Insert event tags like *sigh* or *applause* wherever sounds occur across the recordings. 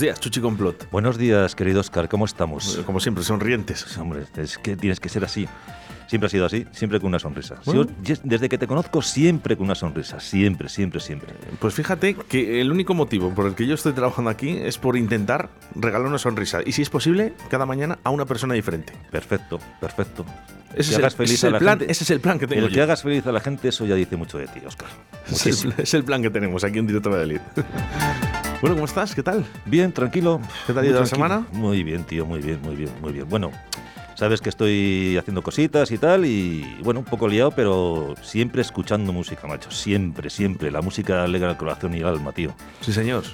Buenos días, Chuchi Complot. Buenos días, querido Oscar, ¿cómo estamos? Como siempre, sonrientes. Hombre, es que tienes que ser así. Siempre ha sido así, siempre con una sonrisa. desde que te conozco, siempre con una sonrisa. Siempre, siempre, siempre. Pues fíjate que el único motivo por el que yo estoy trabajando aquí es por intentar regalar una sonrisa. Y si es posible, cada mañana a una persona diferente. Perfecto, perfecto. Ese, es el, feliz a la plan, ese es el plan que tengo. El que hagas feliz a la gente, eso ya dice mucho de ti, Oscar. *laughs* Es el, plan que tenemos aquí en Directo Valladolid. *laughs* Bueno, ¿cómo estás? ¿Qué tal? Bien, tranquilo. ¿Qué tal ha ido la semana? Muy bien, tío, muy bien, muy bien, muy bien. Bueno, sabes que estoy haciendo cositas y tal, y bueno, un poco liado, pero siempre escuchando música, macho. Siempre, siempre. La música alegra el corazón y el alma, tío. Sí, señor.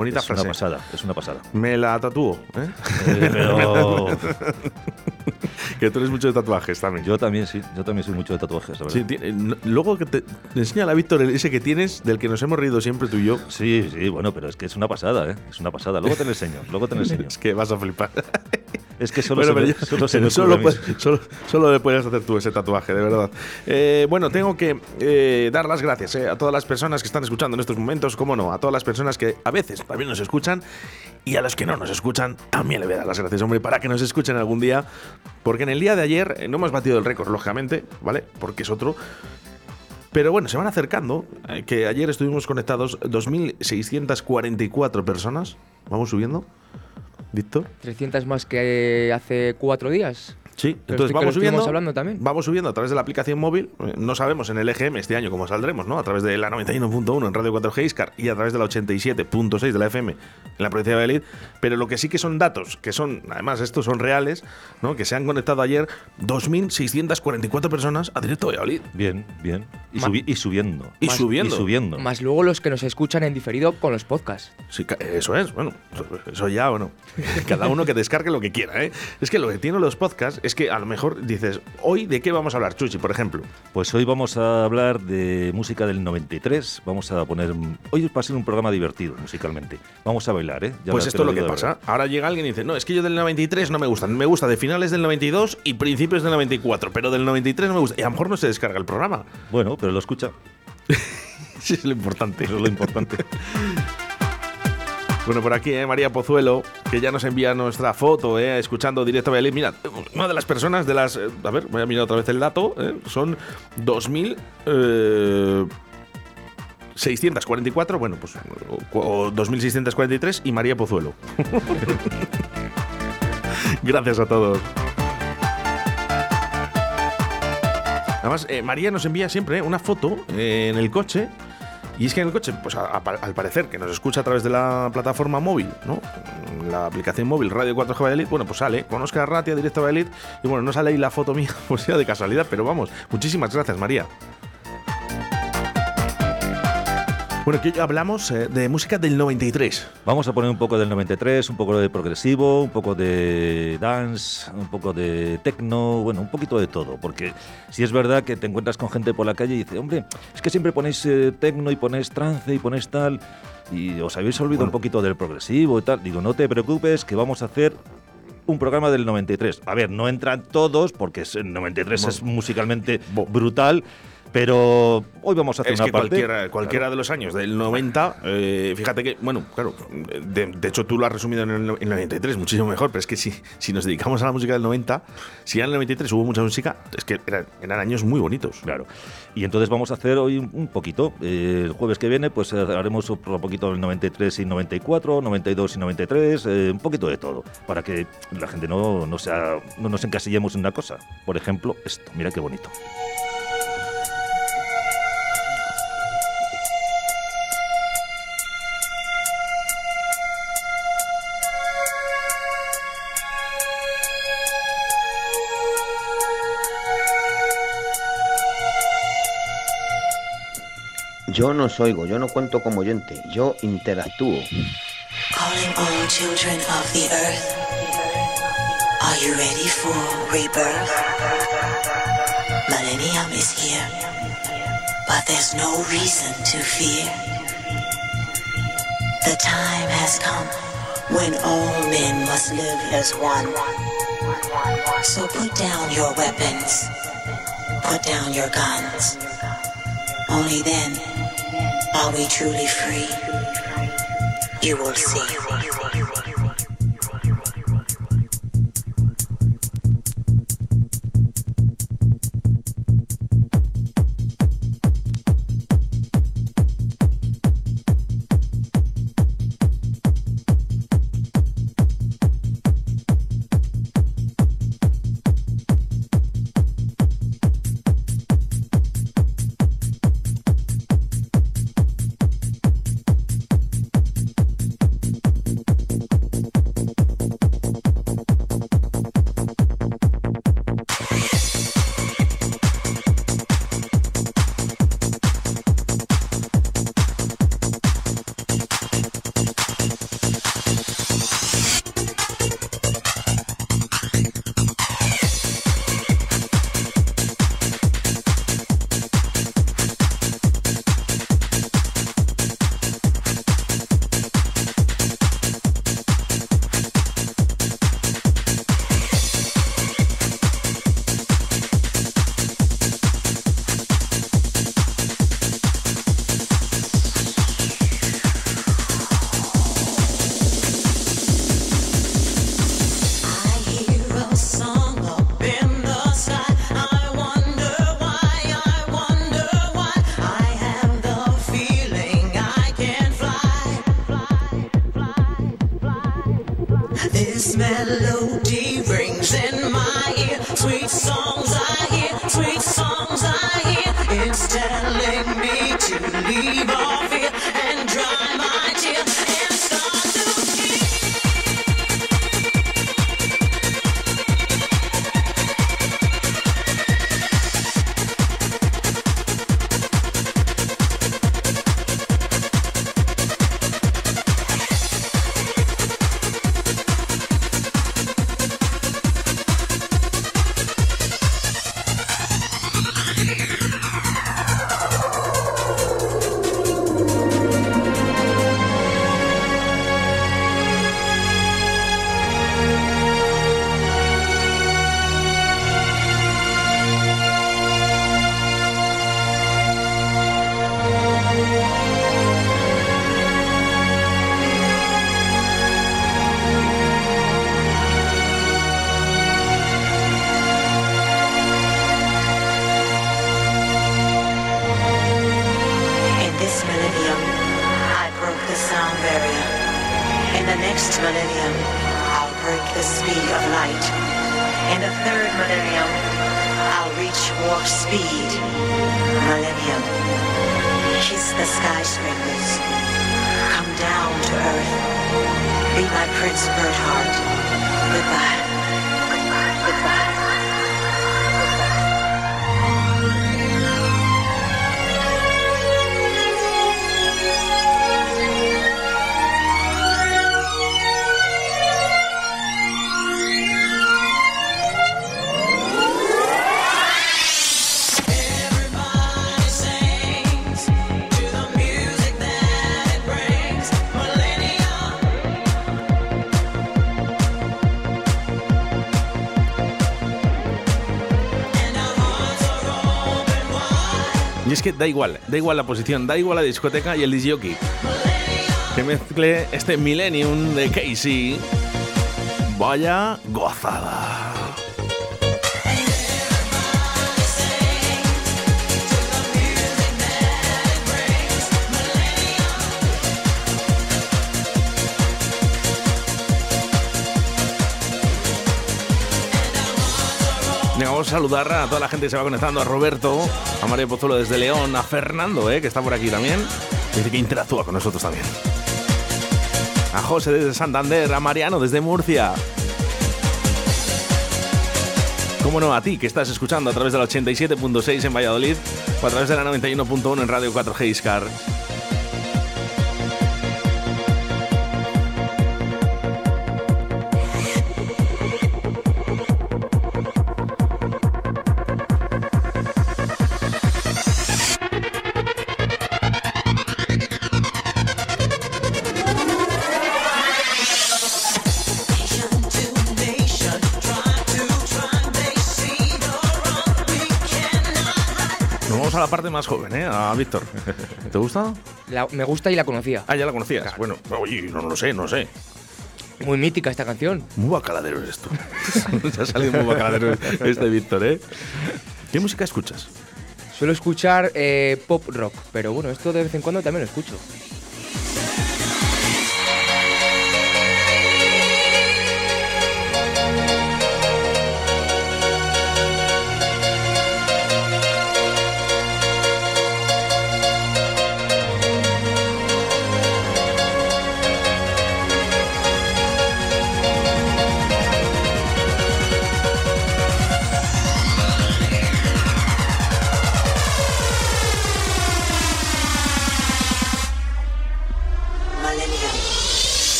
Bonita es una pasada, es una pasada. Me la tatúo, ¿eh? eh pero... *laughs* que tú eres mucho de tatuajes también. Yo también, sí. Yo también soy mucho de tatuajes, Sí, luego que te, enseña la Víctor ese que tienes, del que nos hemos reído siempre tú y yo. Sí, sí, bueno, pero es que es una pasada, ¿eh? Es una pasada. Luego te lo enseño, luego te lo enseño. *laughs* es que vas a flipar. *laughs* Es que solo, se, solo, solo, le puedes hacer tú ese tatuaje, de verdad. Eh, bueno, tengo que eh, dar las gracias eh, a todas las personas que están escuchando en estos momentos, cómo no, a todas las personas que a veces también nos escuchan y a los que no nos escuchan, también le voy a dar las gracias, hombre, para que nos escuchen algún día, porque en el día de ayer no hemos batido el récord, lógicamente, ¿vale? Porque es otro. Pero bueno, se van acercando, que ayer estuvimos conectados 2.644 personas, vamos subiendo. Víctor. 300 más que hace cuatro días. Sí, entonces vamos subiendo. hablando también. Vamos subiendo a través de la aplicación móvil. Eh, no sabemos en el EGM este año cómo saldremos, ¿no? A través de la 91.1 en Radio 4G Iscar y a través de la 87.6 de la FM en la provincia de Valladolid. Pero lo que sí que son datos, que son, además, estos son reales, ¿no? Que se han conectado ayer 2.644 personas a directo de Valladolid. Bien, bien. Y, y subiendo. Y subiendo. Y subiendo. Más luego los que nos escuchan en diferido con los podcasts. Sí, eso es. Bueno, eso ya, bueno. *laughs* Cada uno que descargue lo que quiera, ¿eh? Es que lo que tienen los podcasts es que a lo mejor dices, hoy de qué vamos a hablar, Chuchi, por ejemplo. Pues hoy vamos a hablar de música del 93. Vamos a poner. Hoy va a ser un programa divertido musicalmente. Vamos a bailar, ¿eh? pues esto es lo que pasa. Ahora llega alguien y dice, no, es que yo del 93 no me gusta. Me gusta de finales del 92 y principios del 94, pero del 93 no me gusta. Y a lo mejor no se descarga el programa. Bueno, pero lo escucha. *laughs* sí, es lo importante. Eso es lo importante. *laughs* Bueno, por aquí, eh, María Pozuelo, que ya nos envía nuestra foto, eh, escuchando directo. Mira, una de las personas de las. Eh, a ver, voy a mirar otra vez el dato. Eh, son 2.000. 644, bueno, pues o 2643 y María Pozuelo. *laughs* Gracias a todos. Además, María nos envía siempre una foto en el coche y es que en el coche, pues al parecer que nos escucha a través de la plataforma móvil, ¿no? La aplicación móvil Radio 4G Valladolid, bueno, pues sale con Oscar Ratia, directo a Valladolid, y bueno, no sale ahí la foto mía, *laughs* pues ya de casualidad, pero vamos, muchísimas gracias, María. Bueno, aquí hablamos eh, de música del 93. Vamos a poner un poco del 93, un poco de progresivo, un poco de dance, un poco de techno, bueno, un poquito de todo. Porque si es verdad que te encuentras con gente por la calle y dice, hombre, es que siempre ponéis eh, techno y ponéis trance y ponéis tal, y os habéis olvidado un poquito del progresivo y tal. Digo, no te preocupes, que vamos a hacer un programa del 93. A ver, no entran todos porque el 93 es musicalmente brutal, pero hoy vamos a hacer es una que Cualquiera, cualquiera de los años del 90, eh, fíjate que, bueno, claro, de, hecho tú lo has resumido en el, 93, muchísimo mejor, pero es que si, si nos dedicamos a la música del 90, si en el 93 hubo mucha música, es que eran, años muy bonitos. Claro. Y entonces vamos a hacer hoy un, poquito. Eh, el jueves que viene, pues eh, haremos un poquito del 93 y 94, 92 y 93, un poquito de todo, para que la gente no, no, sea, no nos encasillemos en una cosa. Por ejemplo, esto, mira qué bonito. Yo no os oigo, yo no cuento como oyente, yo interactúo. calling all children of the earth. Are you ready for rebirth? Millennium is here, but there's no reason to fear. The time has come when all men must live as one. So put down your weapons, put down your guns. Only then are we truly free. You will see. first millennium, I'll break the speed of light. In the third millennium, I'll reach warp speed. Millennium. Kiss the skyscrapers. Come down to earth. Be my Prince Birdheart. Goodbye. Que da igual, da igual la posición, da igual la discoteca y el disjockey. Que mezcle este Millennium de Casey. Vaya gozada. Vamos a saludar a toda la gente que se va conectando, a Roberto, a María Pozuelo desde León, a Fernando, eh, que está por aquí también. Dice que interactúa con nosotros también. A José desde Santander, a Mariano desde Murcia. Cómo no, a ti que estás escuchando a través de la 87.6 en Valladolid o a través de la 91.1 en Radio 4G Iscar. Parte más joven, ¿eh? A Víctor. ¿Te gusta? La- me gusta y la conocía. Ah, ya la conocías. Bueno, oye, no, lo sé, no sé. Muy mítica esta canción. Muy bacaladero eres tú. *laughs* Se ha salido muy bacaladero este Víctor, ¿eh? ¿Qué música escuchas? Suelo escuchar eh, pop rock, pero bueno, esto de vez en cuando también lo escucho.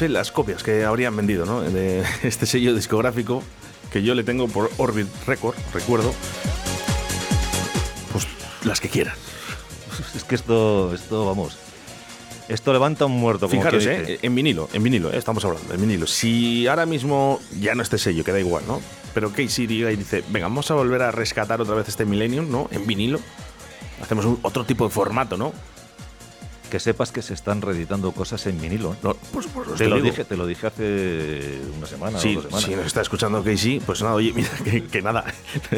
Sé las copias que habrían vendido, ¿no? De *laughs* este sello discográfico que yo le tengo por Orbit Record, recuerdo. Pues las que quieran. *laughs* Es que esto, esto, vamos. Esto levanta un muerto, como Fijaros. ¿eh? En vinilo, en vinilo, ¿eh? estamos hablando, en vinilo. Si ahora mismo ya no este sello, que da igual, ¿no? Pero Casey diga y dice, venga, vamos a volver a rescatar otra vez este Millennium, ¿no? En vinilo. Hacemos un- otro tipo de formato, ¿no? Que sepas que se están reeditando cosas en vinilo. ¿eh? No, por supuesto, Te lo, digo. dije, te lo dije hace una semana Sí, o dos semanas. si nos está escuchando Casey, pues nada, oye, mira, que, que nada.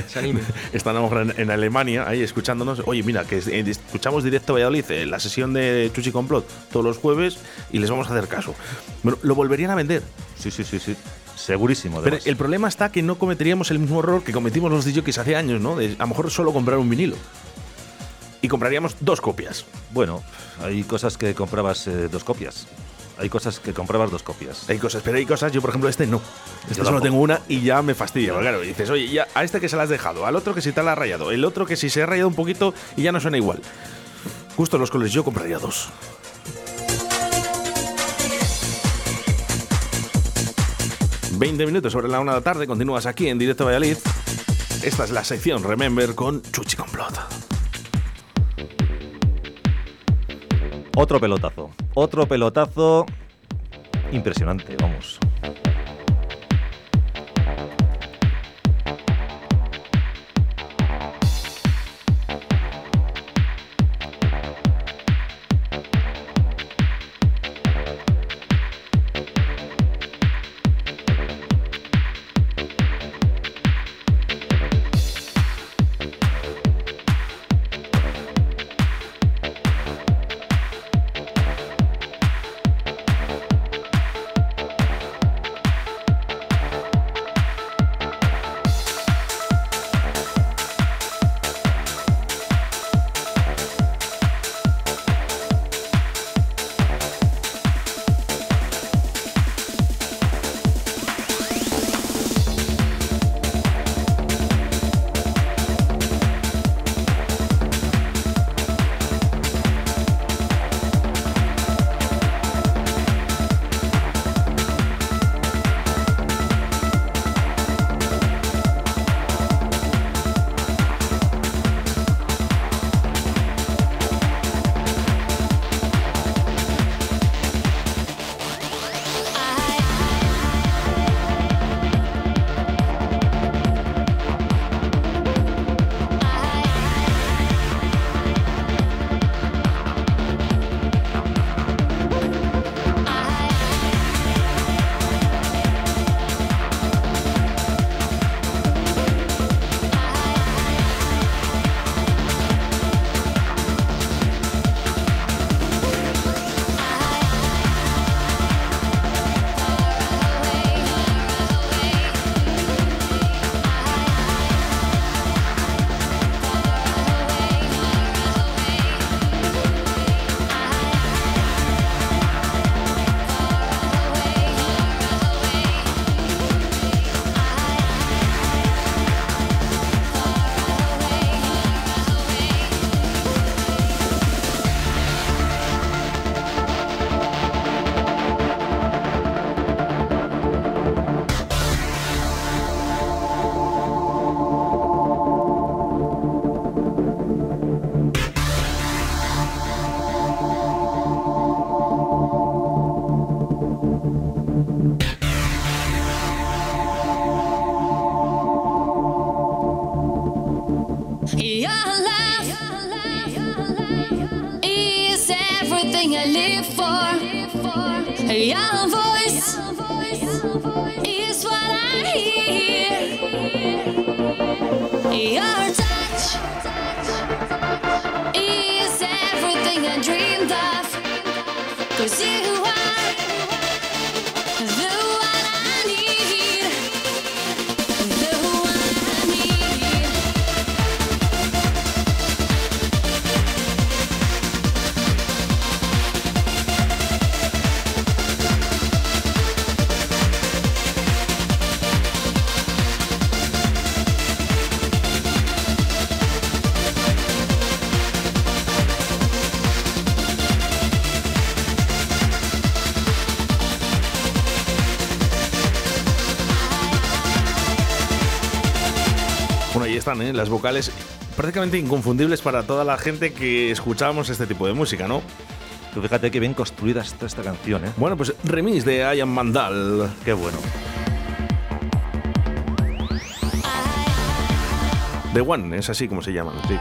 Se anime. *laughs* Están a lo mejor en, en Alemania, ahí escuchándonos. Oye, mira, que eh, escuchamos directo Valladolid, eh, la sesión de Chuchi Complot, todos los jueves, y les vamos a hacer caso. Bueno, lo volverían a vender. Sí, sí, sí, sí. Segurísimo, Pero además. el problema está que no cometeríamos el mismo error que cometimos los DJs hace años, ¿no? De a lo mejor solo comprar un vinilo. Y compraríamos dos copias. Bueno, hay cosas que comprabas eh, dos copias. Hay cosas que comprabas dos copias. Hay cosas, pero hay cosas, yo por ejemplo este no. Este Yo solo tampoco. tengo una y ya me fastidia. porque claro, dices, oye, ya a este que se la has dejado, al otro que si te la has rayado, el otro que si se ha rayado un poquito y ya no suena igual. Justo los colores, yo compraría dos. Veinte minutos sobre la una de la tarde, continúas aquí en Directo Valladolid. Esta es la sección Remember con Chuchi Complot. Otro pelotazo. Otro pelotazo impresionante, vamos. Bueno, ahí están, ¿eh? las vocales prácticamente inconfundibles para toda la gente que escuchábamos este tipo de música, ¿no? Tú fíjate que bien construida está esta canción, ¿eh? Bueno, pues remix de Ian Mandal. Qué bueno. The One, es así como se llaman. Sí,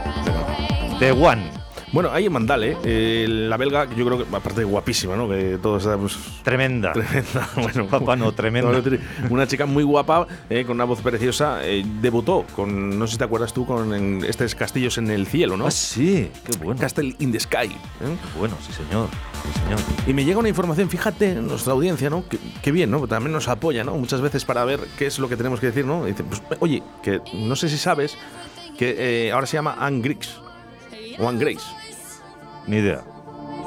The One. Bueno, Ian Mandal, ¿eh? Eh, la belga, que yo creo que, aparte guapísima, ¿no? Que todos sabemos. Tremenda. *laughs* Tremenda, *laughs* bueno, Papá, no, tremenda. *laughs* Una chica muy guapa, eh, con una voz preciosa, eh, debutó con, no sé si te acuerdas tú, con en estos castillos en el cielo, ¿no? Ah, sí. Qué bueno. Castle in the Sky. ¿eh? Qué bueno, sí, señor. Sí, señor. Y me llega una información, fíjate, nuestra audiencia, ¿no? Que, que bien, ¿no? También nos apoya, ¿no? Muchas veces para ver qué es lo que tenemos que decir, ¿no? Dicen, pues, oye, que no sé si sabes que eh, ahora se llama Anne Griggs. O Anne Grace. Ni idea.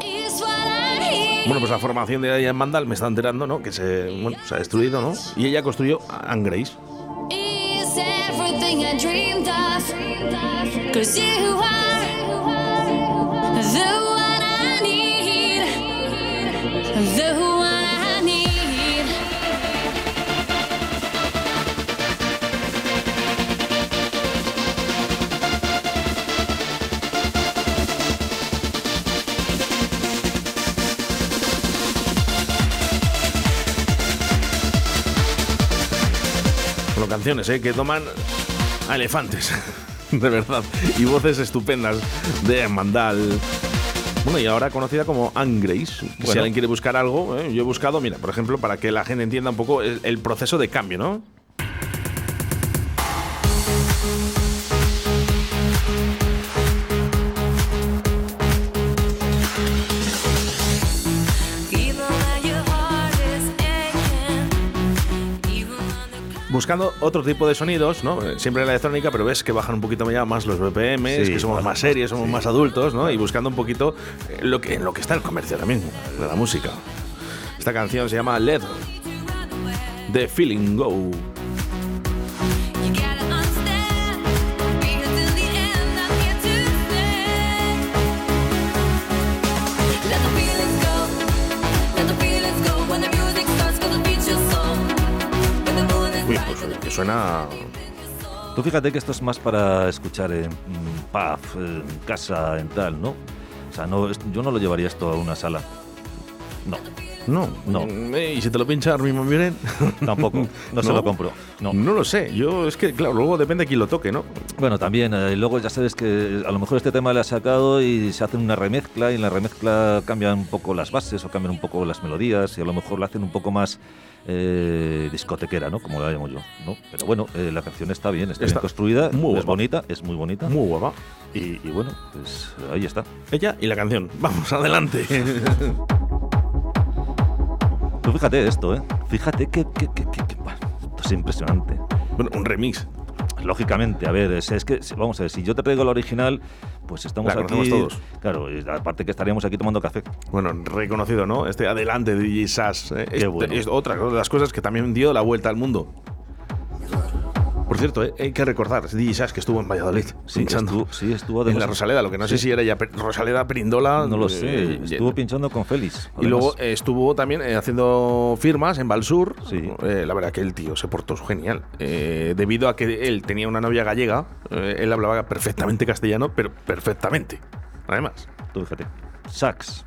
Is what I hear. Bueno, pues la formación de Ian Mandal me está enterando, ¿no? Que se, bueno, se ha destruido, ¿no? Y ella construyó Anne Grace. is canciones, ¿eh? Que toman a elefantes. *laughs* De verdad. Y voces estupendas de Mandal. Bueno, y ahora conocida como Anne Grace. Si Bueno. alguien quiere buscar algo, ¿eh? yo he buscado, mira, por ejemplo, para que la gente entienda un poco el, el proceso de cambio, ¿no? Buscando otro tipo de sonidos, ¿no? Siempre en la electrónica, pero ves que bajan un poquito más los BPM, Sí, que somos claro, más serios, somos sí. más adultos, ¿no? Y buscando un poquito eh, lo que, en lo que está el comercio ahora mismo, de la música. Esta canción se llama Let The Feeling Go. Suena... Tú fíjate que esto es más para escuchar en mm, pub, en casa, en tal, ¿no? O sea, no, yo no lo llevaría esto a una sala. No, No, No. Eh, ¿Y si te lo pincha Armin Van Buren? *laughs* tampoco. No, se lo compro. No. No lo sé. Yo, es que, claro, luego depende de quién lo toque, ¿no? Bueno, también, eh, luego ya sabes que a lo mejor este tema le ha sacado y se hacen una remezcla y en la remezcla cambian un poco las bases o cambian un poco las melodías y a lo mejor la hacen un poco más eh, discotequera, ¿no? Como la llamo yo, ¿no? Pero bueno, eh, la canción está bien, está, Está bien construida, muy es guapa. bonita, es muy bonita Muy guapa. y, y bueno, pues ahí está. Ella y la canción. Vamos, adelante. Tú fíjate esto, ¿eh? Fíjate que, que, que, que- esto es impresionante. bueno, un remix. Lógicamente, a ver, es, es que, vamos a ver, si yo te traigo la original, pues estamos La aquí. todos. Claro, aparte que estaríamos aquí tomando café. Bueno, reconocido, ¿no? Este adelante de DJ Sass. ¿eh? Qué Es- bueno. es otra de las cosas que también dio la vuelta al mundo. Por cierto, ¿eh? hay que recordar, DJ que estuvo en Valladolid. Sí, pinchando estuvo, sí, estuvo en la Rosaleda, lo que no sé si era ya Rosaleda Perindola. No lo eh, sé, y- estuvo pinchando con Félix. Y luego eh, estuvo también eh, haciendo firmas en Valsur. Sí. Eh, la verdad que el tío se portó genial. Eh, debido a que él tenía una novia gallega, eh, él hablaba perfectamente castellano, pero perfectamente. Además. Tú fíjate. Sax.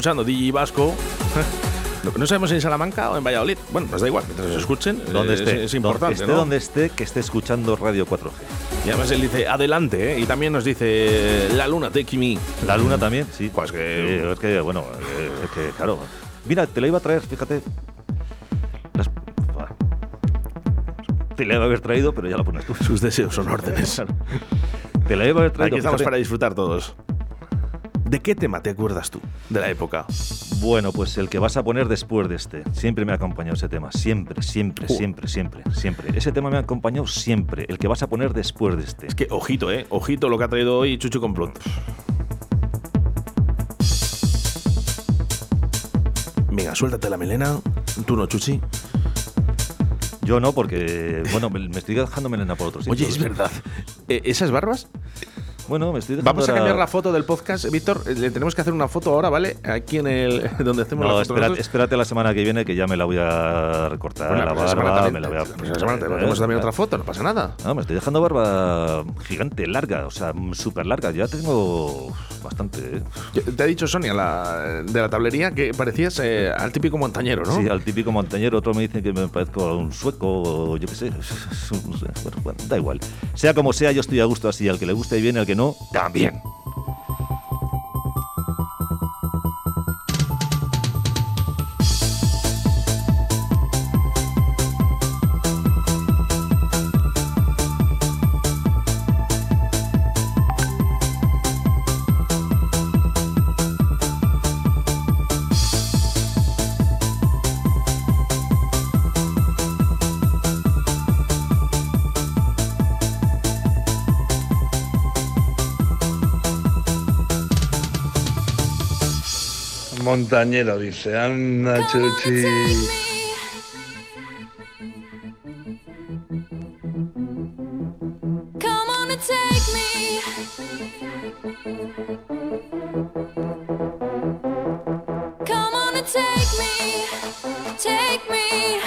Escuchando DJ Vasco. *laughs* No, sabemos si en Salamanca o en Valladolid. Bueno, pues da igual, mientras nos escuchen. Donde eh, es- esté, Es, importante, esté ¿no? donde esté, que esté escuchando Radio 4G. Y además él dice, adelante, ¿eh? Y también nos dice, la luna, take me. La luna también, sí. Pues que- Sí, es que, bueno, eh, es que, claro. Mira, te la iba a traer, fíjate. Las-. Te la iba a haber traído, pero ya la pones tú. Sus deseos son órdenes. Te la iba a haber traído. Aquí estamos fíjate. para disfrutar todos. ¿De qué tema te acuerdas tú de la época? Bueno, pues el que vas a poner después de este. Siempre me ha acompañado ese tema. Siempre, siempre, Uh. siempre, siempre, siempre. Ese tema me ha acompañado siempre. El que vas a poner después de este. Es que, ojito, ¿eh? Ojito lo que ha traído hoy Chuchu Complot. Venga, suéltate la melena. Tú no, Chuchi. Yo no, porque, bueno, me estoy dejando melena por otros Oye, es verdad. Eh, ¿Esas barbas? Bueno, me estoy dejando Vamos a cambiar la foto del podcast, Víctor. Eh, Le tenemos que hacer una foto ahora, ¿vale? Aquí en el *laughs* donde hacemos No, la foto. espérate, la semana que viene que ya me la voy a recortar, Bueno, la la semana barba, también- me la voy a... la próxima semana te hacemos también otra foto, no pasa nada. No, me estoy dejando barba gigante, larga, o sea, súper larga. Ya tengo bastante, ¿eh? Te ha dicho Sonia la, de la tablería que parecías eh, al típico montañero, ¿no? Sí, al típico montañero, otro me dice que me parezco a un sueco, o yo qué sé. *laughs* No sé, Bueno, bueno, da igual. Sea como sea, yo estoy a gusto así. Al que le guste y bien, al que no, también. Montañero dice, anda chuchi. Come on and take me. Come on and take me. Take me.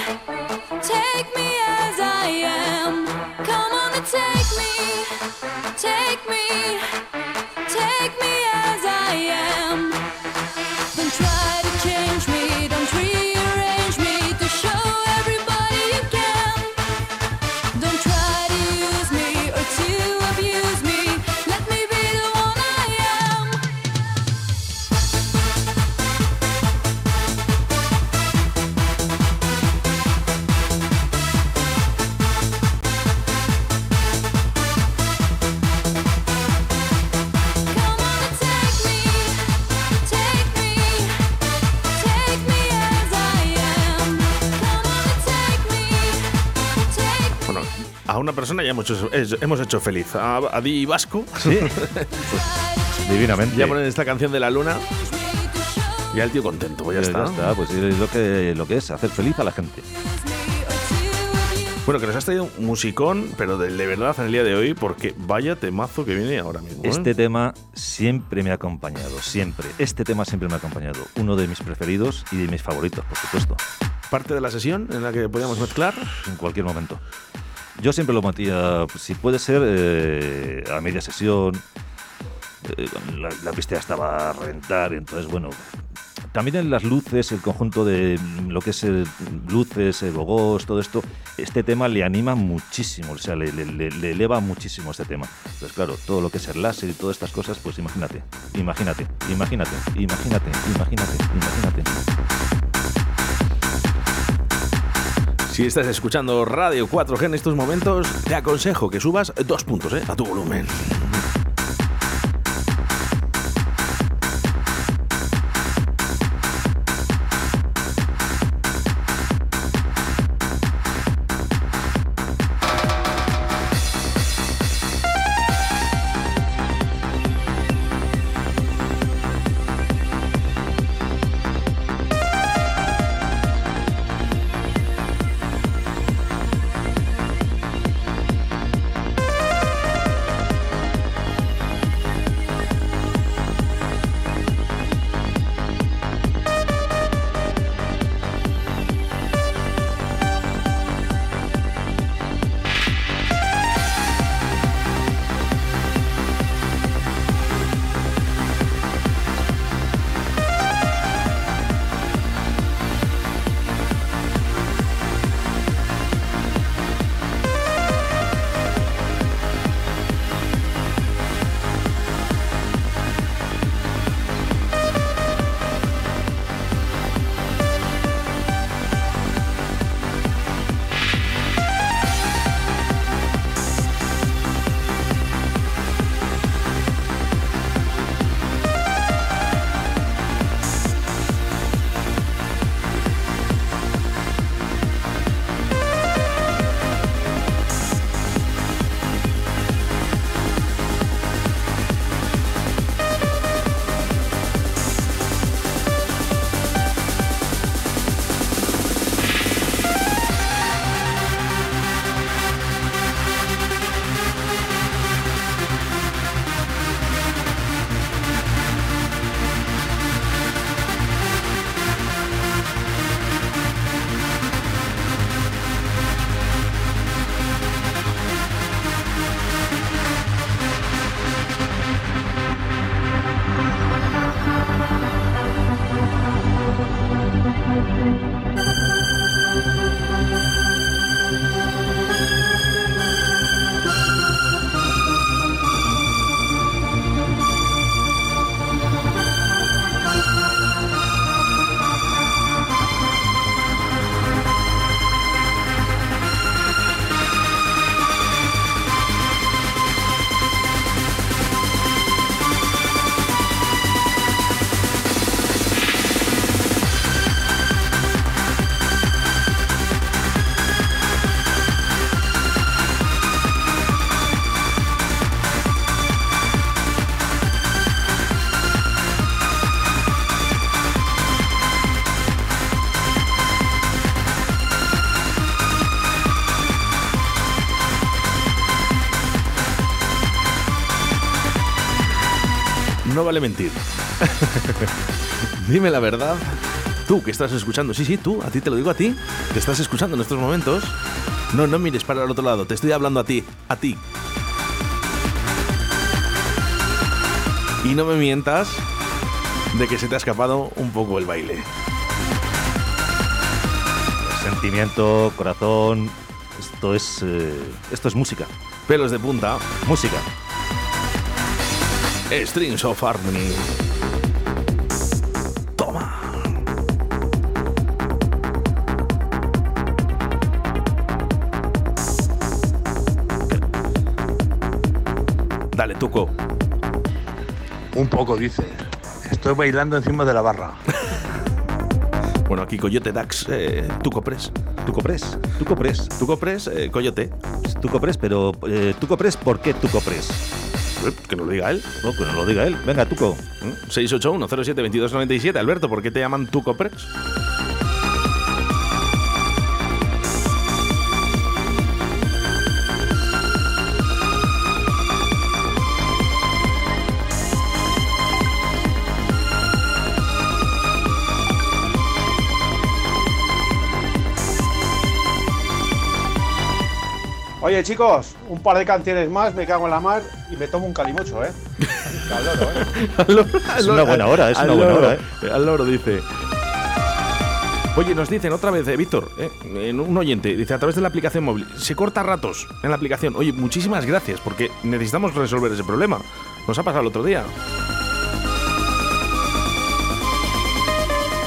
Take me as I am. Come on and take me. take me. Hecho, hemos hecho feliz. A, a Di Vasco. Sí, *laughs* *laughs* divinamente. Ya ponen esta canción de la luna. Ya el tío contento, pues ya Ya está. pues es lo que, lo que es, hacer feliz a la gente. Bueno, que nos has traído un musicón, pero de, de verdad en el día de hoy, porque vaya temazo que viene ahora mismo. ¿eh? Este tema siempre me ha acompañado, siempre. Este tema siempre me ha acompañado. Uno de mis preferidos y de mis favoritos, por supuesto, Parte de la sesión en la que podíamos mezclar. en cualquier momento. Yo siempre lo metía, si puede ser, eh, a media sesión. eh, la, la pista estaba a reventar, entonces, bueno. También en las luces, el conjunto de mm, lo que es eh, luces, eh, gogos, todo esto, este tema le anima muchísimo, o sea, le- le- le eleva muchísimo este tema. Entonces, claro, todo lo que es el láser y todas estas cosas, pues imagínate, imagínate, imagínate, imagínate, imagínate, imagínate. Si estás escuchando Radio 4G en estos momentos, te aconsejo que subas dos puntos ¿eh? a tu volumen. No vale mentir. *laughs* Dime la verdad. Tú que estás escuchando, sí, sí, tú, a ti te lo digo a ti, que estás escuchando en estos momentos. No, no mires para el otro lado, te estoy hablando a ti, a ti. Y no me mientas de que se te ha escapado un poco el baile. Sentimiento, corazón. Esto es. eh, esto es música. Pelos de punta, Música. Strings of Harmony. Toma. Dale, Tuco. Un poco, dice. Estoy bailando encima de la barra. *laughs* Bueno, aquí Coyote Dax, eh, Tuco Press. Tuco Press. Tuco Press. Tuco Press, eh, Coyote. Tuco Press, pero. Eh, Tuco Press, ¿por qué Tuco Press? Que nos lo diga él. No, que no lo diga él. Venga, Tuco. ¿Mm? 681-07-2297. Alberto, ¿por qué te llaman Tuco Press? Oye, chicos, un par de canciones más, me cago en la mar y me tomo un calimocho, ¿eh? *laughs* Al loro, ¿eh? Es una buena hora, es una buena hora, ¿eh? Al loro dice. Oye, nos dicen otra vez, eh, Víctor, eh, en un oyente, dice a través de la aplicación móvil, se corta ratos en la aplicación. Oye, muchísimas gracias, porque necesitamos resolver ese problema. Nos ha pasado el otro día.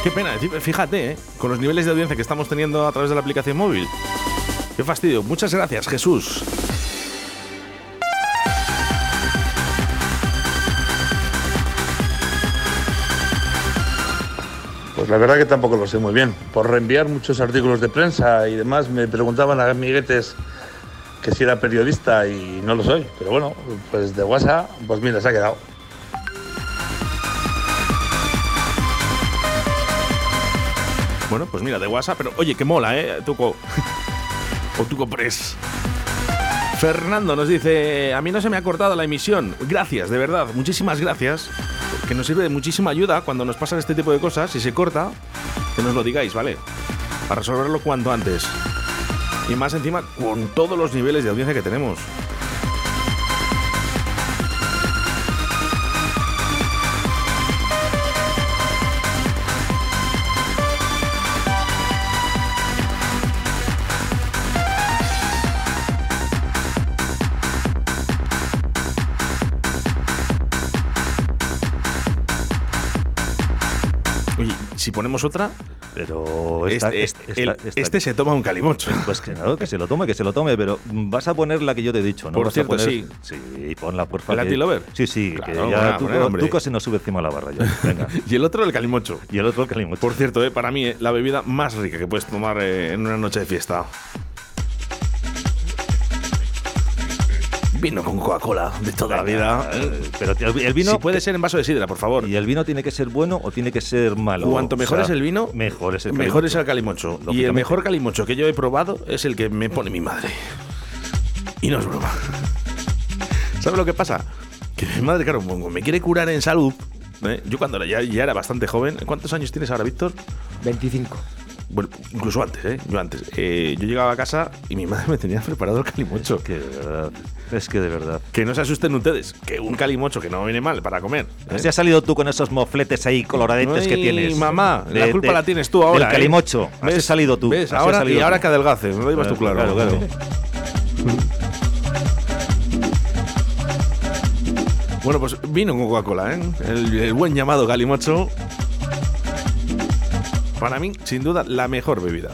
Qué pena, fíjate, eh, con los niveles de audiencia que estamos teniendo a través de la aplicación móvil. Qué fastidio. Muchas gracias, Jesús. Pues la verdad que tampoco lo sé muy bien. Por reenviar muchos artículos de prensa y demás, me preguntaban a amiguetes que si era periodista y no lo soy. Pero bueno, pues de WhatsApp, pues mira, se ha quedado. Bueno, pues mira, de WhatsApp, pero oye, que mola, ¿eh? Tuco. O Tuco Press. Fernando nos dice, a mí no se me ha cortado la emisión. Gracias, de verdad, muchísimas gracias. Que nos sirve de muchísima ayuda cuando nos pasan este tipo de cosas. Si se corta, que nos lo digáis, ¿vale? Para resolverlo cuanto antes. Y más encima con todos los niveles de audiencia que tenemos. Si ponemos otra, Pero esta, este, esta- el- esta- esta- este se toma un calimocho. *laughs* Pues que no, que se lo tome, que se lo tome, pero vas a poner la que yo te he dicho, ¿no? Por Vas a cierto, poner- sí. Sí, ponla, por favor. ¿El Latin Lover? Sí, sí, Claro, que ya tú, poner, tú casi nos sube encima la barra ya. Venga. *laughs* y el otro el calimocho. y el otro el calimocho. Por cierto, eh, para mí eh, la bebida más rica que puedes tomar eh, en una noche de fiesta. Vino con Coca-Cola de toda la vida. Pero el vino. puede ser en vaso de sidra, por favor. ¿Y el vino tiene que ser bueno o tiene que ser malo? Cuanto O mejor sea, es el vino, mejor es el mejor es calimocho. el calimocho. Y el mejor calimocho que yo he probado es el que me pone mi madre. Y no es broma. ¿Sabes lo que pasa? Que mi madre, claro, me quiere curar en salud. ¿eh? Yo cuando era- ya, ya era bastante joven. ¿Cuántos años tienes ahora, Víctor? 25. Bueno, incluso antes, ¿eh? Yo antes. Eh, yo llegaba a casa y mi madre me tenía preparado el calimocho. Que de verdad. Es que de verdad. Que no se asusten ustedes, que un calimocho que no viene mal para comer. ¿eh? Si has salido tú con esos mofletes ahí coloradetes que Ay, tienes. mamá, la De- culpa de- la tienes tú ahora. Del ¿eh? calimocho. ¿Ves? has salido tú. ¿Ves? Ahora, salido y ahora tú. que adelgaces, no lo llevas tú claro. Claro, claro. Bueno, pues vino con Coca-Cola, ¿eh? El, el buen llamado calimocho. Para mí, sin duda, la mejor bebida.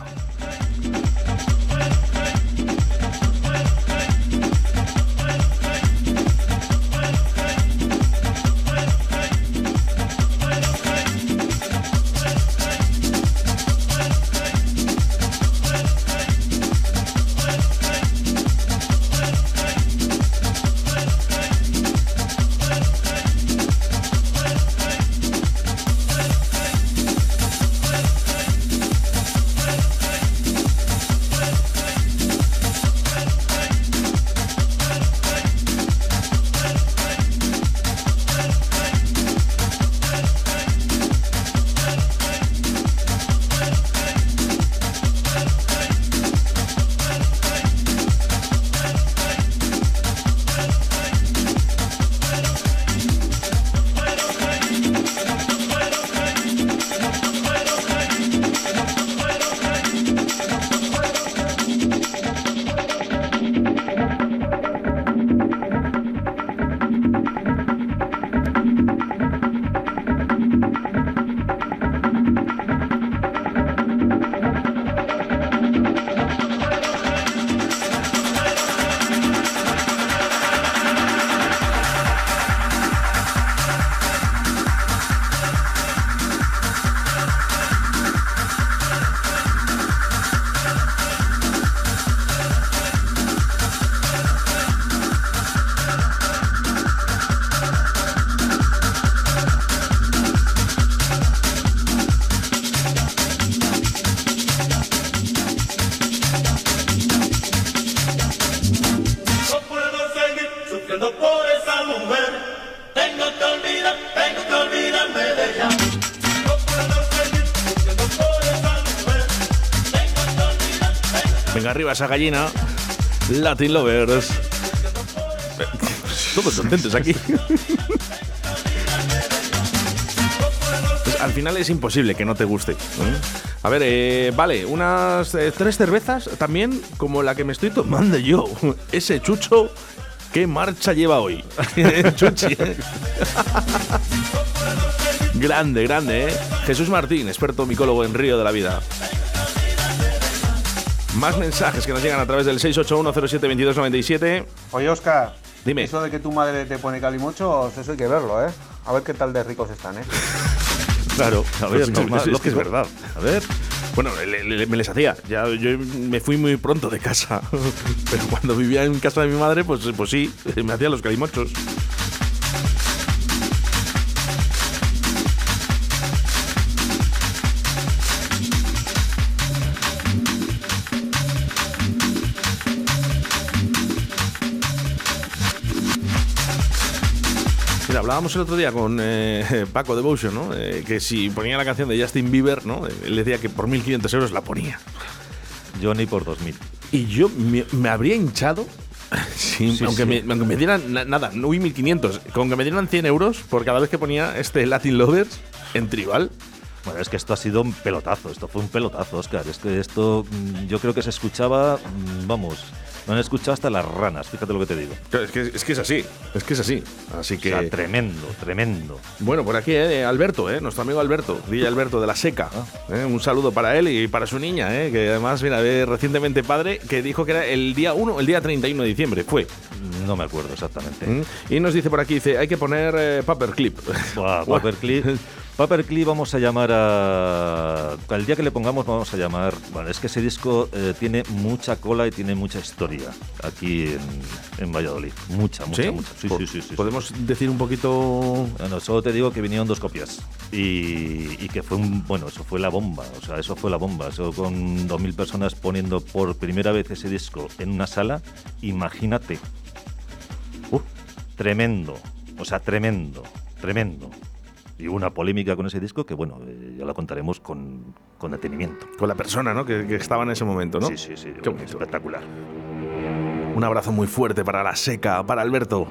Esa gallina. Latin Lovers. Todos contentos aquí. Al final es imposible que no te guste. A ver, eh, vale, unas eh, tres cervezas también, como la que me estoy tomando yo. *laughs* Ese chucho, ¿qué marcha lleva hoy? *laughs* Chuchi. ¿eh? *laughs* grande, grande. Jesús Martín, experto micólogo en Río de la Vida. Más mensajes que nos llegan a través del 681072297. Oye, Oscar. Dime. Eso de que tu madre te pone calimochos, eso hay que verlo, ¿eh? A ver qué tal de ricos están, ¿eh? *laughs* Claro, A ver, normal, es, es que es verdad. A ver. Bueno, le- le- me les hacía. Ya, yo me fui muy pronto de casa. *laughs* Pero cuando vivía en casa de mi madre, pues, pues sí, me hacía los calimochos. Hablábamos el otro día con eh, *laughs* Paco Devotion, ¿no? Eh, que si ponía la canción de Justin Bieber, ¿no? Él decía que por 1.500 euros la ponía. Yo ni por 2000. Y yo me, me habría hinchado, *laughs* sí, Sí, aunque, sí. Me, aunque me dieran na- nada, no hubo 1.500, con que me dieran 100 euros por cada vez que ponía este Latin Lovers en tribal. Bueno, es que esto ha sido un pelotazo, esto fue un pelotazo, Oscar. Es que esto mm, yo creo que se escuchaba, mm, vamos, no han escuchado hasta las ranas, fíjate lo que te digo. Claro, Es que, es que es así, es que es así. Así O que. sea, tremendo, tremendo. Bueno, por aquí, eh, Alberto, eh, nuestro amigo Alberto, DJ Alberto de la Seca. eh, un saludo para él y para su niña, eh, que además, mira, es recientemente padre, que dijo que era el día 1, el día 31 de diciembre, fue. No me acuerdo exactamente. ¿Mm? Y nos dice por aquí, dice, hay que poner eh, paperclip. Buah, *laughs* Paperclip. Paperclip vamos a llamar a... El día que le pongamos vamos a llamar... Bueno, es que ese disco eh, tiene mucha cola y tiene mucha historia aquí en, en Valladolid. Mucha, mucha, ¿Sí? mucha. Sí, sí, sí, sí. ¿Podemos decir un poquito...? Bueno, solo te digo que vinieron dos copias y, y que fue un, bueno, eso fue la bomba, o sea, eso fue la bomba, eso con 2.000 personas poniendo por primera vez ese disco en una sala, imagínate. Uh, tremendo, o sea, tremendo, tremendo. Y una polémica con ese disco que, bueno, eh, ya la contaremos con, con detenimiento. Con la persona, ¿no? Que, que estaba en ese momento, ¿no? Sí, sí, sí, Qué espectacular. Un abrazo muy fuerte para la Seca, para Alberto.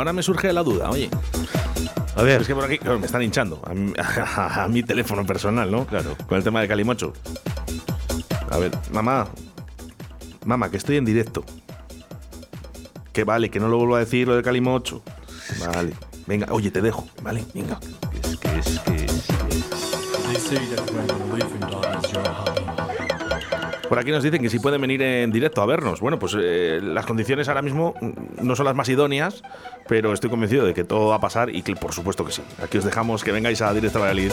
Ahora me surge la duda, oye. A ver, Es que por aquí claro, me están hinchando a mi, *laughs* a mi teléfono personal, ¿no? Claro. Con el tema de Calimocho. A ver, mamá. Mamá, que estoy en directo. Que vale, que no lo vuelvo a decir lo de Calimocho. Vale. Venga, oye, te dejo. Vale, venga. es que, es que, Por aquí nos dicen que si pueden venir en directo a vernos. Bueno, pues eh, las condiciones ahora mismo mm, no son las más idóneas, pero estoy convencido de que todo va a pasar y que por supuesto que sí. Aquí os dejamos que vengáis a Directo a Valladolid.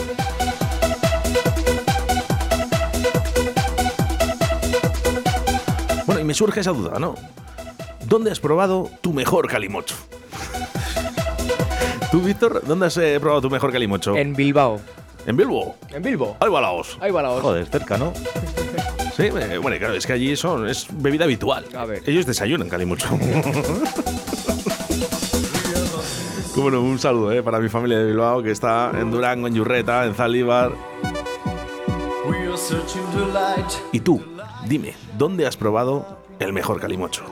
Bueno, y me surge esa duda, ¿no? ¿Dónde has probado tu mejor calimocho? *laughs* ¿Tú, Víctor, dónde has eh, probado tu mejor calimocho? En Bilbao. ¿En Bilbo. En Bilbo. Ahí va la os. Ahí va la os. joder, cerca, ¿no? Sí, eh, bueno, claro, es que allí son, es bebida habitual. A ver. Ellos desayunan calimocho. Cómo no, un saludo eh, para mi familia de Bilbao que está en Durango, en Yurreta, en Zalíbar. Y tú, dime, ¿dónde has probado el mejor calimocho?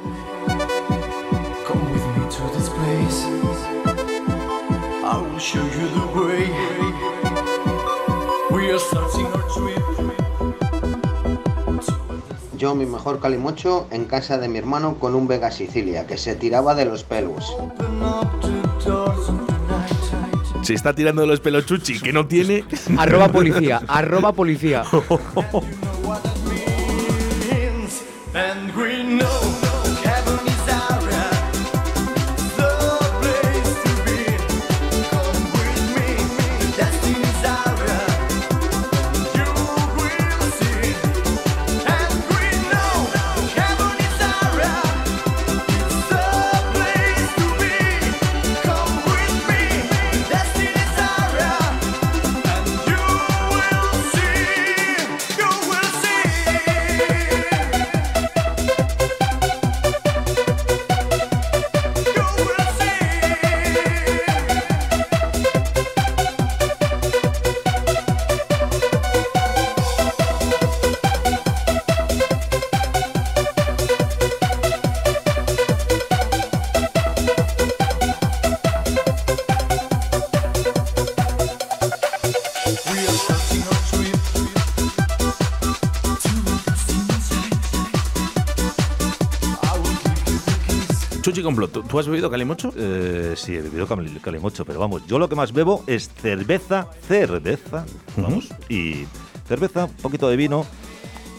Yo mi mejor calimocho en casa de mi hermano con un Vega Sicilia que se tiraba de los pelos. Se está tirando de los pelos Chuchi, que no tiene. *laughs* Arroba policía, arroba policía. *laughs* *laughs* Complot, ¿tú, tú has bebido calimocho? Eh, sí, he bebido cali- calimocho, pero vamos, yo lo que más bebo es cerveza, cerveza, vamos, y cerveza, un poquito de vino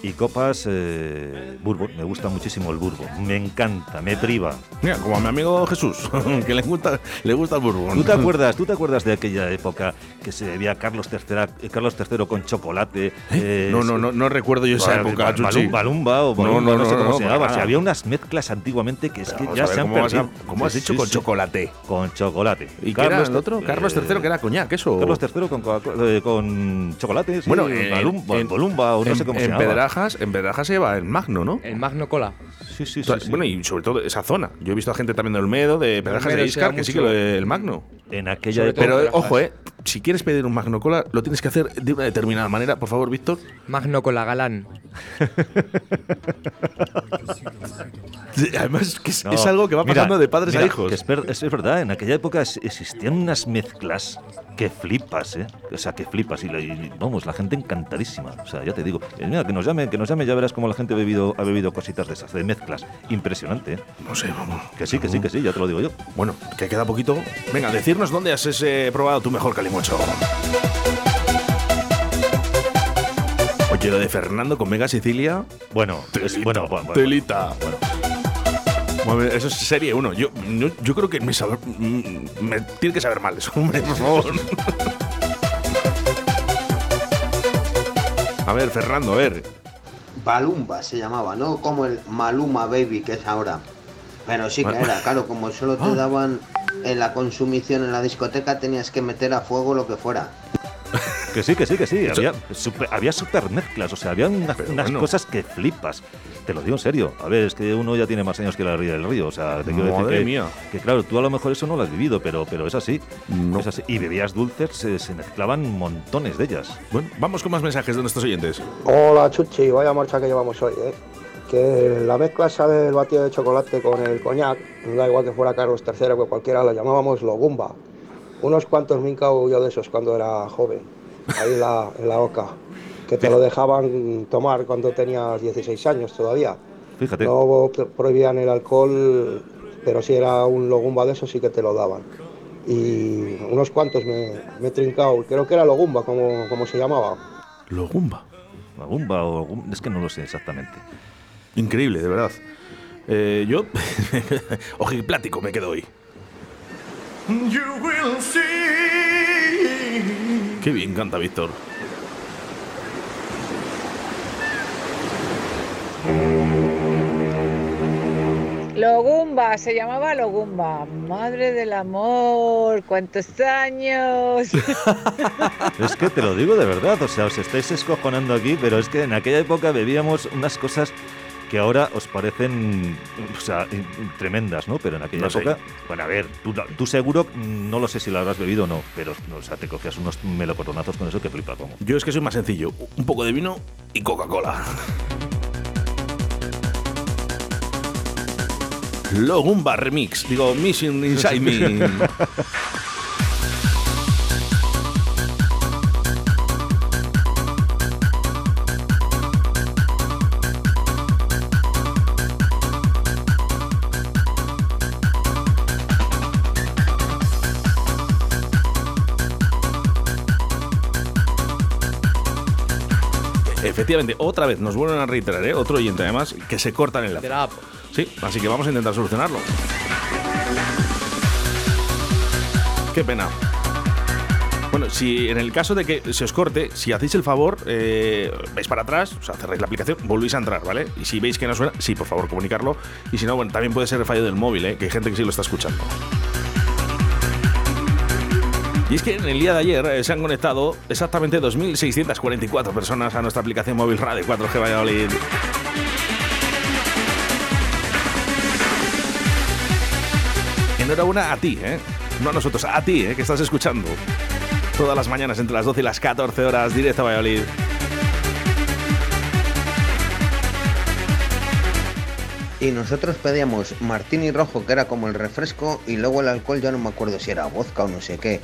y copas eh, bourbon. Me gusta muchísimo el bourbon, me encanta, me priva. Mira, como a mi amigo Jesús, *laughs* que le gusta, le gusta el bourbon. ¿Tú te acuerdas, tú te acuerdas de aquella época que se bebía Carlos III, eh, Carlos III con chocolate? eh, No, no, no, no recuerdo yo esa Ba- época, Chuchi. Balum- Balumba o No, Balumba, no, no, sé no, cómo no, se llamaba. Si había unas mezclas antiguamente que es que ya se han ¿cómo vas a- perdido. cómo has dicho sí, con sí. chocolate? Con chocolate. ¿Y qué era el otro? Carlos eh, III, que era coñac, eso. Carlos III con, eh, con chocolate, sí, Bueno, en, Balumba, o no sé cómo se en en Pedrajas se lleva el Magno, ¿no? El Magno Cola. Sí, sí, sí, sí. Bueno, y sobre todo esa zona. Yo he visto a gente también de Olmedo, de Olmedo de Iscar, que sí que lo del Magno. En aquella época. Pero ojo, eh, si quieres pedir un Magno Cola, lo tienes que hacer de una determinada manera. Por favor, Víctor. Magno Cola Galán. *laughs* Además, que es, No, es algo que va mira, pasando de padres mira, a hijos. que Es, es verdad, en aquella época existían unas mezclas que flipas, ¿eh? O sea, que flipas. Y, vamos, la gente encantadísima. O sea, ya te digo. eh, Mira, que nos llame, que nos llame, ya verás cómo la gente ha bebido, ha bebido cositas de esas, de mezclas. Impresionante, ¿eh? No sé, vamos. Que sí, que sí, que sí, ya te lo digo yo. Bueno, que queda poquito. Venga, decirnos dónde has eh, probado tu mejor calimocho. Oye, lo de Fernando con Mega Sicilia. Bueno, es, bueno, bueno, bueno. Telita. Bueno, eso es serie 1. Yo, yo, yo creo que me, sabe- mm, me tiene que saber mal eso, hombre, por favor. A ver, Fernando, a ver. Balumba se llamaba, no como el Maluma Baby que es ahora. Pero sí que Ah. era, claro, como solo te daban en la consumición en la discoteca, tenías que meter a fuego lo que fuera. Que sí, que sí, que sí. Había super, había super mezclas, o sea, había unas bueno. cosas que flipas. Te lo digo en serio. A ver, es que uno ya tiene más años que la ría del río. O sea, te quiero decir Madre que, mía. que, claro, tú a lo mejor eso no lo has vivido, pero, pero es así. No. Es así. Y bebías dulces, se, se mezclaban montones de ellas. Bueno, vamos con más mensajes de nuestros oyentes. Hola Chuchi, vaya marcha que llevamos hoy, ¿eh? Que la mezcla esa del batido de chocolate con el coñac, da igual que fuera Carlos III que cualquiera, lo llamábamos logumba. Unos cuantos me he yo de esos cuando era joven, ahí en la, en la oca, que te lo dejaban tomar cuando tenías 16 años todavía. Fíjate. No pro- prohibían el alcohol, pero si era un logumba de esos sí que te lo daban. Y unos cuantos me, me he trincado, creo que era logumba como, como se llamaba. Logumba. La gumba o es que no lo sé exactamente. Increíble, de verdad. Eh, yo, *laughs* ojiplático me quedo hoy. You will see. Qué bien canta Víctor. Logumba, se llamaba Logumba. Madre del amor, cuántos años. *laughs* Es que te lo digo de verdad, o sea, os estáis escojonando aquí, pero es que en aquella época bebíamos unas cosas que ahora os parecen o sea, in- tremendas, ¿no? Pero en aquella No sé. época, bueno, a ver, tú, tú seguro, mm, no lo sé si lo habrás bebido o no, pero o sea, te cogías unos melocotonazos con eso que flipa como. Yo es que soy más sencillo. Un poco de vino y Coca-Cola. Logumba Remix. Digo, Mission Inside Me. *laughs* Efectivamente, otra vez nos vuelven a reiterar, ¿eh? otro oyente además, que se cortan el app. Sí, así que vamos a intentar solucionarlo. Qué pena. Bueno, si en el caso de que se os corte, si hacéis el favor, eh, vais para atrás, o sea, cerráis la aplicación, volvéis a entrar, ¿vale? Y si veis que no suena, sí, por favor, comunicarlo. Y si no, bueno, también puede ser el fallo del móvil, ¿eh? Que hay gente que sí lo está escuchando. Y es que en el día de ayer eh, se han conectado exactamente 2.644 personas a nuestra aplicación móvil Radio 4G Valladolid. Enhorabuena a ti, ¿eh? No a nosotros, a ti, ¿eh? Que estás escuchando. Todas las mañanas entre las 12 y las 14 horas, directo a Valladolid. Y nosotros pedíamos martini rojo, que era como el refresco, y luego el alcohol, ya no me acuerdo si era vodka o no sé qué.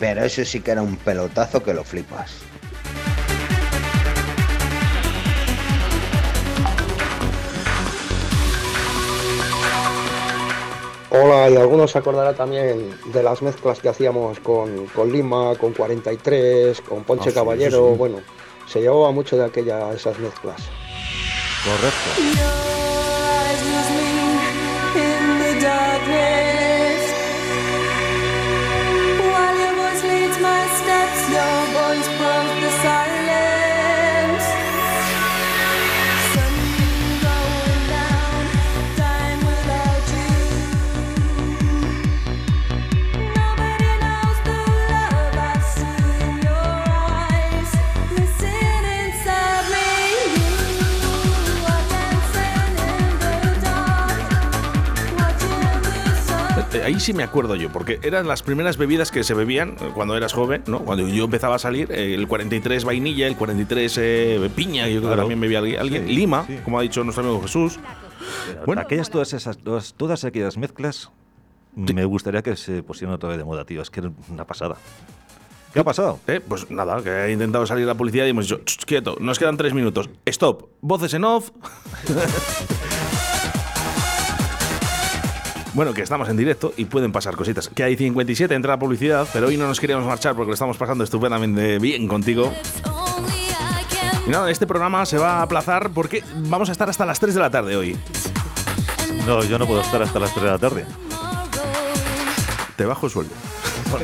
Pero eso sí que era un pelotazo que lo flipas. Hola, y algunos se acordará también de las mezclas que hacíamos con, con Lima, con 43, con Ponche Ah, sí, Caballero. sí, sí. Bueno, se llevaba mucho de aquella, esas mezclas. Correcto. Your voice broke the silence. Ahí sí me acuerdo yo, porque eran las primeras bebidas que se bebían eh, cuando eras joven, ¿no? Cuando yo empezaba a salir, eh, el 43 vainilla, el 43 eh, piña, yo creo que también bebía alguien. Sí, Lima, sí. como ha dicho nuestro amigo Jesús. Bueno. aquellas todas esas todas, todas aquellas mezclas me gustaría que se pusieran otra vez de moda, tío. Es que era una pasada. ¿Qué ha pasado? Eh, pues nada, que ha intentado salir la policía y hemos dicho, "Ch, quieto, nos quedan tres minutos. Stop, voces en off. *laughs* Bueno, que estamos en directo y pueden pasar cositas. Que hay 57, entra la publicidad, pero hoy no nos queríamos marchar porque lo estamos pasando estupendamente bien contigo. Y nada, este programa se va a aplazar porque vamos a estar hasta las 3 de la tarde hoy. No, yo no puedo estar hasta las 3 de la tarde. Te bajo el sueldo.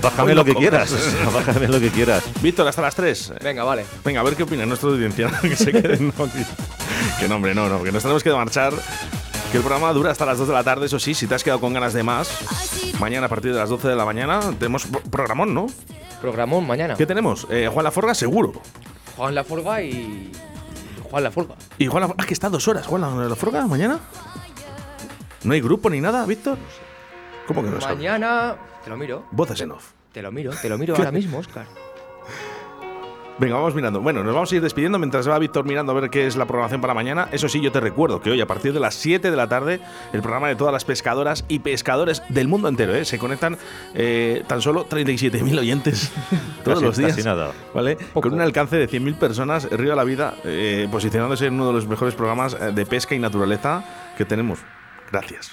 Bájame lo que quieras. *laughs* Bájame lo que quieras. Víctor, hasta las 3. Venga, vale. Venga, a ver qué opina nuestra audiencia. *laughs* que se queden. No, que, que no, hombre, no, no, que nos tenemos que marchar. Que el programa dura hasta las 2 de la tarde, eso sí, si te has quedado con ganas de más. Mañana a partir de las 12 de la mañana tenemos pro- programón, ¿no? Programón mañana. ¿Qué tenemos? Eh, Juan Laforga, seguro. Juan Laforga y. Juan Laforga. Y Juan Laforga, ah, que está dos horas, Juan Laforga, mañana. ¿No hay grupo ni nada, Víctor? ¿Cómo que no? Mañana. Te lo miro. Voces en off. Te lo miro, te lo miro ahora mismo, Oscar. Venga, vamos mirando. Bueno, nos vamos a ir despidiendo mientras va Víctor mirando a ver qué es la programación para mañana. Eso sí, yo te recuerdo que hoy a partir de las 7 de la tarde el programa de todas las pescadoras y pescadores del mundo entero, ¿eh? Se conectan eh, tan solo 37.000 oyentes *laughs* todos Casi- los días. casi nada. ¿Vale? Con un alcance de 100.000 personas, Río de la Vida, eh, posicionándose en uno de los mejores programas eh, de pesca y naturaleza que tenemos. Gracias.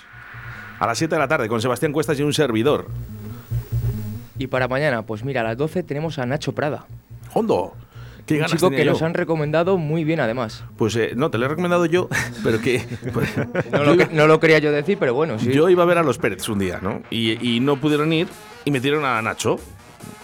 A las 7 de la tarde con Sebastián Cuestas y un servidor. Y para mañana, pues mira, a las 12 tenemos a Nacho Prada. Hondo. Qué un ganas chico que nos han recomendado muy bien, además. Pues eh, no, te lo he recomendado yo, *laughs* pero que. pues, No lo, iba- que- no lo quería yo decir, pero bueno, sí. Yo iba a ver a los Pérez un día, ¿no? Y, y no pudieron ir y metieron a Nacho.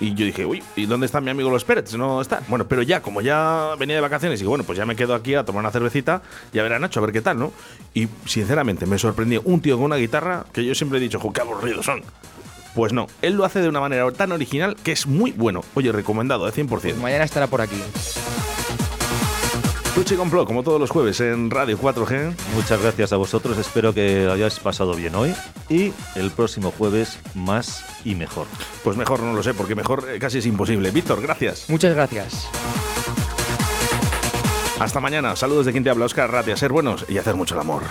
Y yo dije, uy, ¿y dónde está mi amigo los Pérez? No está. Bueno, pero ya, como ya venía de vacaciones, y bueno, pues ya me quedo aquí a tomar una cervecita y a ver a Nacho, a ver qué tal, ¿no? Y sinceramente me sorprendió un tío con una guitarra que yo siempre he dicho, "Jo, qué aburridos son. Pues no, él lo hace de una manera tan original que es muy bueno. Oye, recomendado, de 100%. Mañana estará por aquí. Tuche Complot, como todos los jueves en Radio 4G. Muchas gracias a vosotros. Espero que lo hayáis pasado bien hoy. Y el próximo jueves más y mejor. Pues mejor no lo sé, porque mejor eh, casi es imposible. Víctor, gracias. Muchas gracias. Hasta mañana. Saludos de quien te habla, Oscar Ratia. Ser buenos y hacer mucho el amor.